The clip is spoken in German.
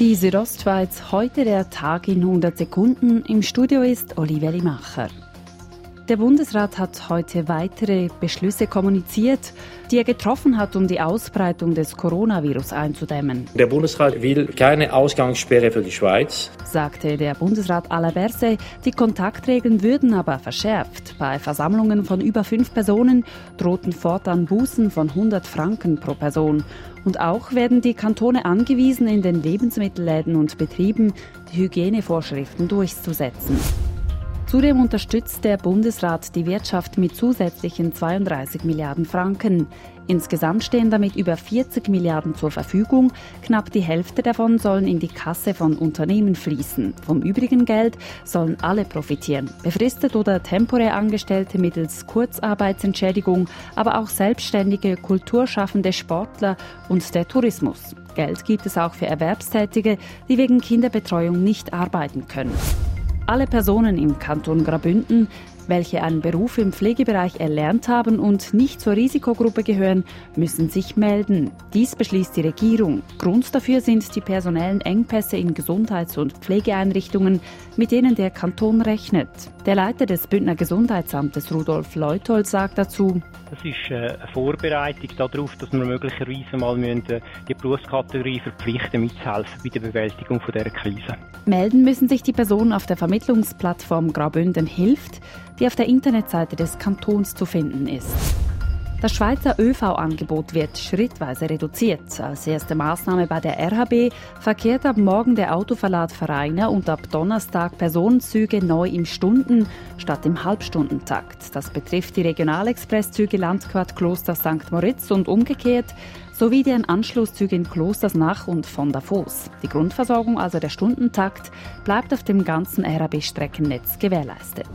Die Südostschweiz, heute der Tag in 100 Sekunden. Im Studio ist Olivia Limacher. Der Bundesrat hat heute weitere Beschlüsse kommuniziert, die er getroffen hat, um die Ausbreitung des Coronavirus einzudämmen. Der Bundesrat will keine Ausgangssperre für die Schweiz, sagte der Bundesrat Alaberse. Die Kontaktregeln würden aber verschärft. Bei Versammlungen von über fünf Personen drohten fortan Bußen von 100 Franken pro Person. Und auch werden die Kantone angewiesen, in den Lebensmittelläden und Betrieben die Hygienevorschriften durchzusetzen. Zudem unterstützt der Bundesrat die Wirtschaft mit zusätzlichen 32 Milliarden Franken. Insgesamt stehen damit über 40 Milliarden zur Verfügung. Knapp die Hälfte davon sollen in die Kasse von Unternehmen fließen. Vom übrigen Geld sollen alle profitieren. Befristet oder temporär Angestellte mittels Kurzarbeitsentschädigung, aber auch selbstständige, kulturschaffende Sportler und der Tourismus. Geld gibt es auch für Erwerbstätige, die wegen Kinderbetreuung nicht arbeiten können. Alle Personen im Kanton Grabünden welche einen Beruf im Pflegebereich erlernt haben und nicht zur Risikogruppe gehören, müssen sich melden. Dies beschließt die Regierung. Grund dafür sind die personellen Engpässe in Gesundheits- und Pflegeeinrichtungen, mit denen der Kanton rechnet. Der Leiter des Bündner Gesundheitsamtes Rudolf Leutold sagt dazu, das ist äh, eine Vorbereitung darauf, dass wir möglicherweise mal äh, die Berufskategorie verpflichten, mitzuhelfen bei der Bewältigung dieser Krise. Melden müssen sich die Personen auf der Vermittlungsplattform Graubünden hilft die auf der Internetseite des Kantons zu finden ist. Das Schweizer ÖV-Angebot wird schrittweise reduziert. Als erste Maßnahme bei der RHB verkehrt ab morgen der Autoverlad Vereine und ab Donnerstag Personenzüge neu im Stunden- statt im Halbstundentakt. Das betrifft die Regionalexpresszüge Landquart Kloster St. Moritz und umgekehrt sowie den Anschlusszüge in Klosters nach und von Davos. Die Grundversorgung, also der Stundentakt, bleibt auf dem ganzen RHB-Streckennetz gewährleistet.